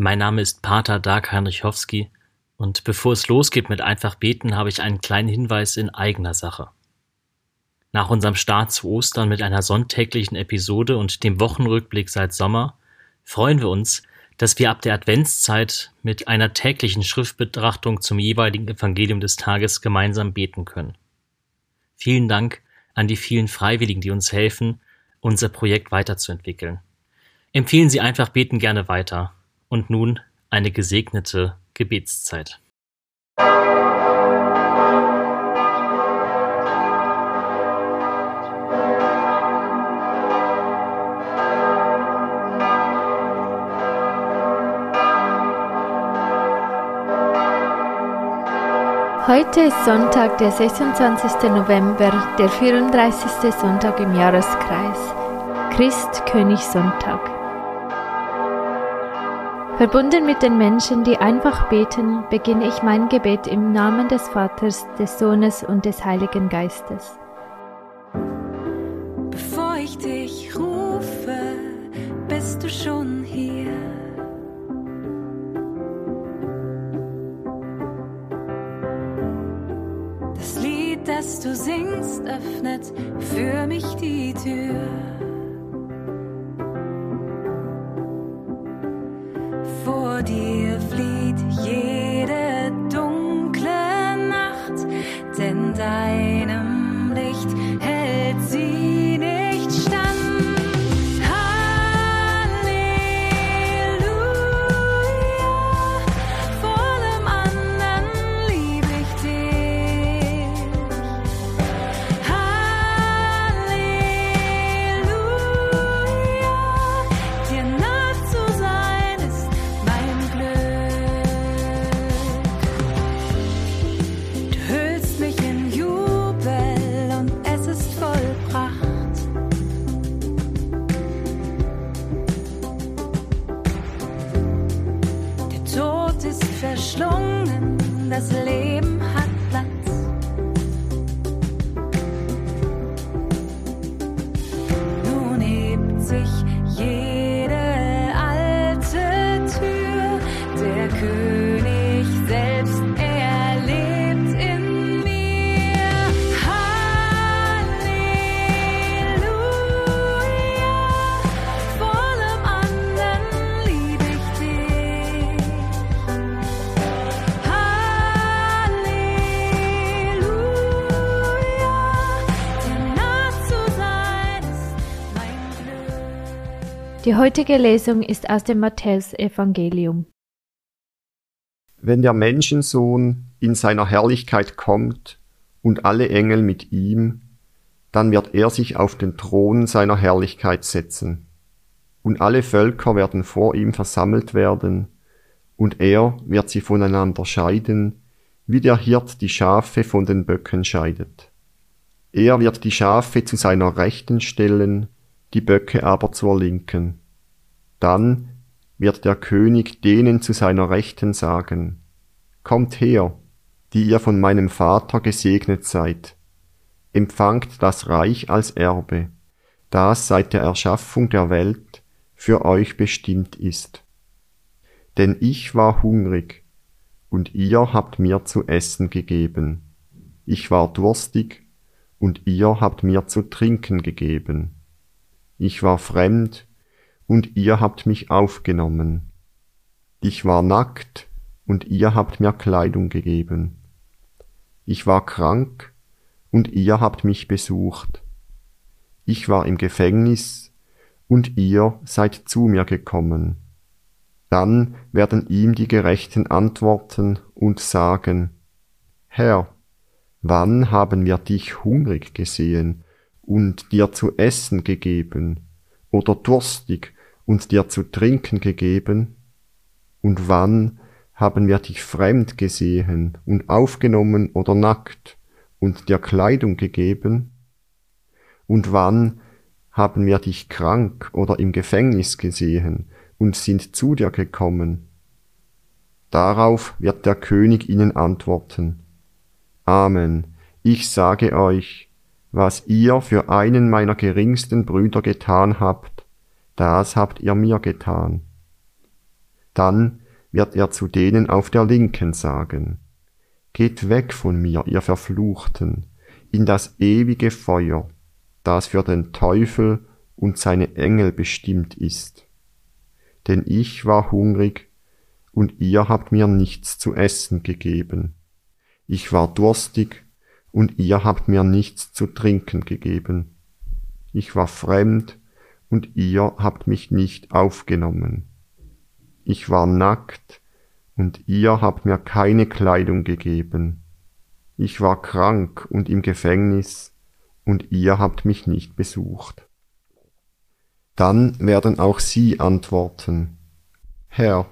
Mein Name ist Pater Dag Heinrichowski und bevor es losgeht mit einfach beten, habe ich einen kleinen Hinweis in eigener Sache. Nach unserem Start zu Ostern mit einer sonntäglichen Episode und dem Wochenrückblick seit Sommer freuen wir uns, dass wir ab der Adventszeit mit einer täglichen Schriftbetrachtung zum jeweiligen Evangelium des Tages gemeinsam beten können. Vielen Dank an die vielen Freiwilligen, die uns helfen, unser Projekt weiterzuentwickeln. Empfehlen Sie einfach beten gerne weiter. Und nun eine gesegnete Gebetszeit. Heute ist Sonntag, der 26. November, der 34. Sonntag im Jahreskreis. Christ König Sonntag. Verbunden mit den Menschen, die einfach beten, beginne ich mein Gebet im Namen des Vaters, des Sohnes und des Heiligen Geistes. Bevor ich dich rufe, bist du schon hier. das du singst, öffnet für mich die Tür. Vor dir flieht jede dunkle Nacht, denn deinem Die heutige Lesung ist aus dem Matthäusevangelium. Wenn der Menschensohn in seiner Herrlichkeit kommt und alle Engel mit ihm, dann wird er sich auf den Thron seiner Herrlichkeit setzen. Und alle Völker werden vor ihm versammelt werden, und er wird sie voneinander scheiden, wie der Hirt die Schafe von den Böcken scheidet. Er wird die Schafe zu seiner Rechten stellen, die Böcke aber zur Linken. Dann wird der König denen zu seiner Rechten sagen, Kommt her, die ihr von meinem Vater gesegnet seid, empfangt das Reich als Erbe, das seit der Erschaffung der Welt für euch bestimmt ist. Denn ich war hungrig, und ihr habt mir zu essen gegeben. Ich war durstig, und ihr habt mir zu trinken gegeben ich war fremd, und ihr habt mich aufgenommen. Ich war nackt, und ihr habt mir Kleidung gegeben. Ich war krank, und ihr habt mich besucht. Ich war im Gefängnis, und ihr seid zu mir gekommen. Dann werden ihm die Gerechten antworten und sagen, Herr, wann haben wir dich hungrig gesehen und dir zu essen gegeben, oder durstig und dir zu trinken gegeben? Und wann haben wir dich fremd gesehen und aufgenommen oder nackt und dir Kleidung gegeben? Und wann haben wir dich krank oder im Gefängnis gesehen und sind zu dir gekommen? Darauf wird der König ihnen antworten. Amen, ich sage euch, was ihr für einen meiner geringsten Brüder getan habt, das habt ihr mir getan. Dann wird er zu denen auf der Linken sagen, Geht weg von mir, ihr Verfluchten, in das ewige Feuer, das für den Teufel und seine Engel bestimmt ist. Denn ich war hungrig, und ihr habt mir nichts zu essen gegeben. Ich war durstig, und ihr habt mir nichts zu trinken gegeben. Ich war fremd, und ihr habt mich nicht aufgenommen. Ich war nackt, und ihr habt mir keine Kleidung gegeben. Ich war krank und im Gefängnis, und ihr habt mich nicht besucht. Dann werden auch sie antworten, Herr,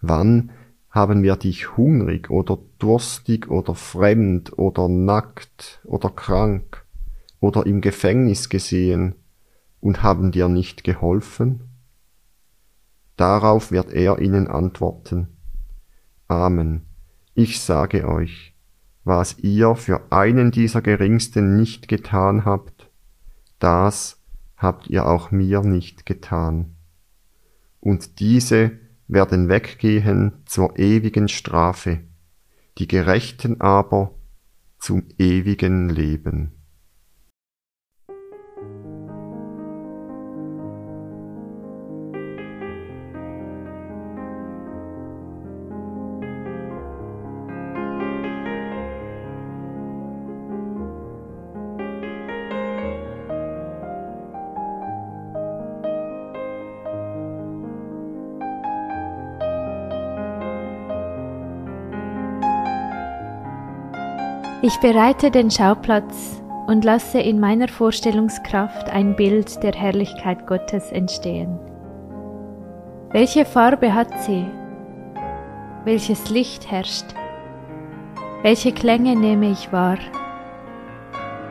wann haben wir dich hungrig oder durstig oder fremd oder nackt oder krank oder im Gefängnis gesehen und haben dir nicht geholfen? Darauf wird er ihnen antworten, Amen, ich sage euch, was ihr für einen dieser Geringsten nicht getan habt, das habt ihr auch mir nicht getan. Und diese werden weggehen zur ewigen Strafe, die Gerechten aber zum ewigen Leben. Ich bereite den Schauplatz und lasse in meiner Vorstellungskraft ein Bild der Herrlichkeit Gottes entstehen. Welche Farbe hat sie? Welches Licht herrscht? Welche Klänge nehme ich wahr?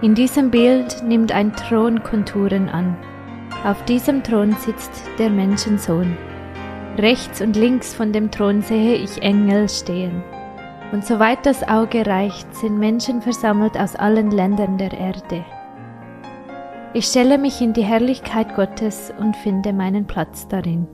In diesem Bild nimmt ein Thron Konturen an. Auf diesem Thron sitzt der Menschensohn. Rechts und links von dem Thron sehe ich Engel stehen und soweit das Auge reicht, sind Menschen versammelt aus allen Ländern der Erde. Ich stelle mich in die Herrlichkeit Gottes und finde meinen Platz darin.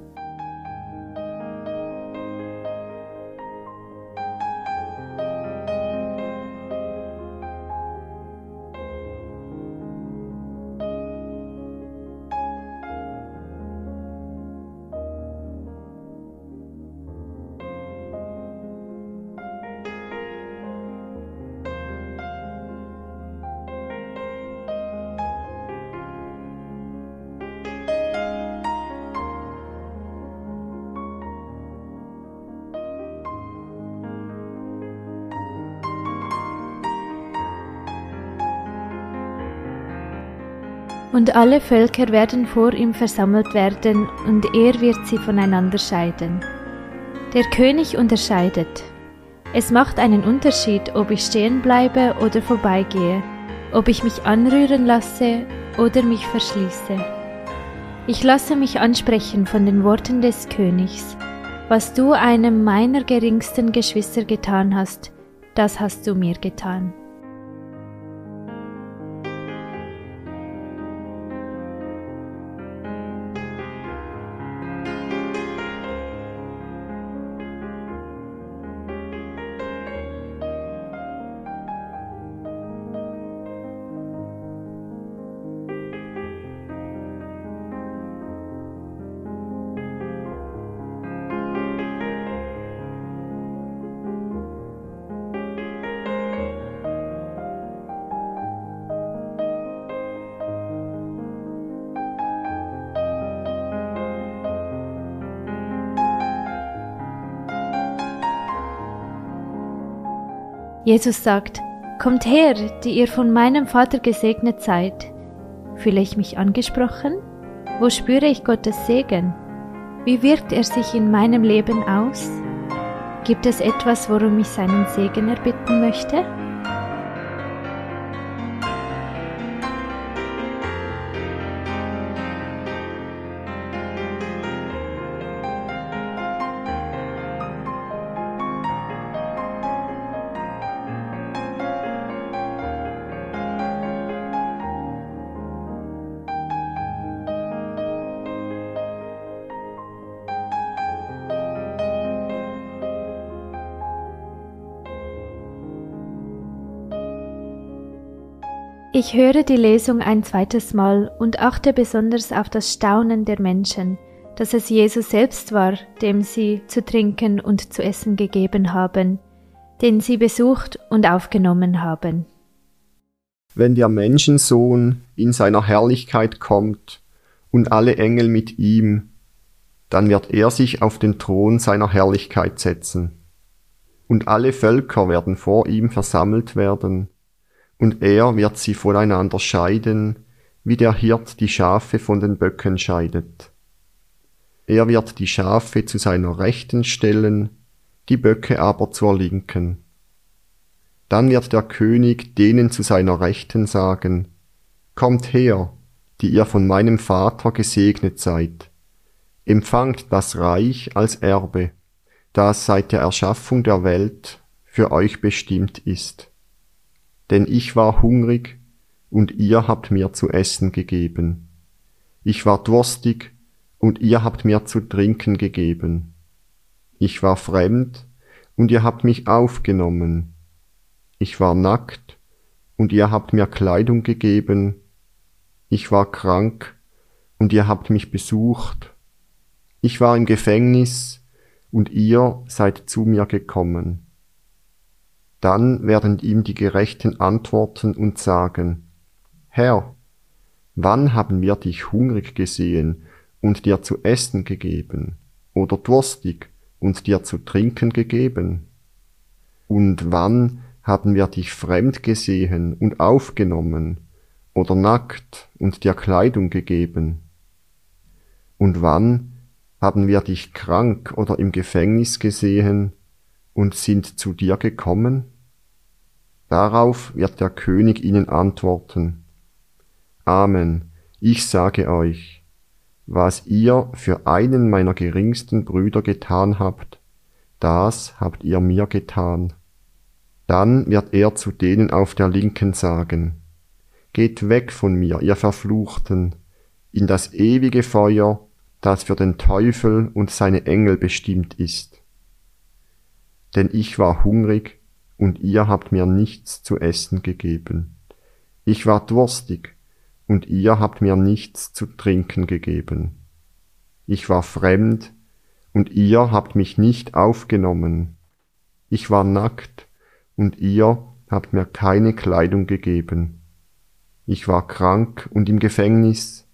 Und alle Völker werden vor ihm versammelt werden, und er wird sie voneinander scheiden. Der König unterscheidet. Es macht einen Unterschied, ob ich stehen bleibe oder vorbeigehe, ob ich mich anrühren lasse oder mich verschließe. Ich lasse mich ansprechen von den Worten des Königs. Was du einem meiner geringsten Geschwister getan hast, das hast du mir getan. Jesus sagt, Kommt her, die ihr von meinem Vater gesegnet seid. Fühle ich mich angesprochen? Wo spüre ich Gottes Segen? Wie wirkt er sich in meinem Leben aus? Gibt es etwas, worum ich seinen Segen erbitten möchte? Ich höre die Lesung ein zweites Mal und achte besonders auf das Staunen der Menschen, dass es Jesus selbst war, dem sie zu trinken und zu essen gegeben haben, den sie besucht und aufgenommen haben. Wenn der Menschensohn in seiner Herrlichkeit kommt und alle Engel mit ihm, dann wird er sich auf den Thron seiner Herrlichkeit setzen. Und alle Völker werden vor ihm versammelt werden, und er wird sie voneinander scheiden, wie der Hirt die Schafe von den Böcken scheidet. Er wird die Schafe zu seiner Rechten stellen, die Böcke aber zur Linken. Dann wird der König denen zu seiner Rechten sagen, Kommt her, die ihr von meinem Vater gesegnet seid, empfangt das Reich als Erbe, das seit der Erschaffung der Welt für euch bestimmt ist. Denn ich war hungrig, und ihr habt mir zu essen gegeben. Ich war durstig, und ihr habt mir zu trinken gegeben. Ich war fremd, und ihr habt mich aufgenommen. Ich war nackt, und ihr habt mir Kleidung gegeben. Ich war krank, und ihr habt mich besucht. Ich war im Gefängnis, und ihr seid zu mir gekommen. Dann werden ihm die Gerechten antworten und sagen, Herr, wann haben wir dich hungrig gesehen und dir zu essen gegeben, oder durstig und dir zu trinken gegeben? Und wann haben wir dich fremd gesehen und aufgenommen, oder nackt und dir Kleidung gegeben? Und wann haben wir dich krank oder im Gefängnis gesehen und sind zu dir gekommen? Darauf wird der König ihnen antworten, Amen, ich sage euch, was ihr für einen meiner geringsten Brüder getan habt, das habt ihr mir getan. Dann wird er zu denen auf der Linken sagen, Geht weg von mir, ihr Verfluchten, in das ewige Feuer, das für den Teufel und seine Engel bestimmt ist. Denn ich war hungrig, und ihr habt mir nichts zu essen gegeben. Ich war durstig, und ihr habt mir nichts zu trinken gegeben. Ich war fremd, und ihr habt mich nicht aufgenommen. Ich war nackt, und ihr habt mir keine Kleidung gegeben. Ich war krank und im Gefängnis,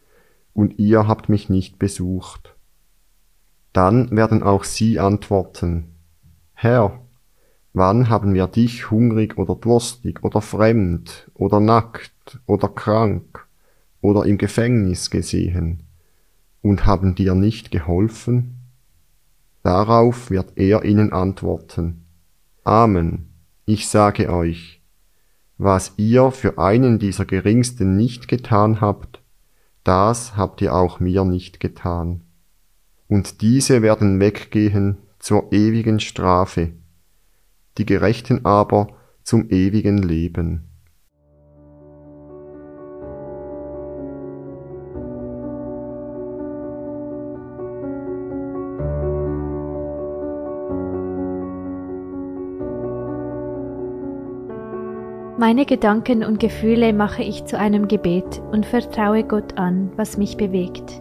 und ihr habt mich nicht besucht. Dann werden auch sie antworten, Herr, wann haben wir dich hungrig oder durstig oder fremd oder nackt oder krank oder im Gefängnis gesehen und haben dir nicht geholfen? Darauf wird er ihnen antworten, Amen, ich sage euch, was ihr für einen dieser Geringsten nicht getan habt, das habt ihr auch mir nicht getan. Und diese werden weggehen zur ewigen Strafe, die Gerechten aber zum ewigen Leben. Meine Gedanken und Gefühle mache ich zu einem Gebet und vertraue Gott an, was mich bewegt.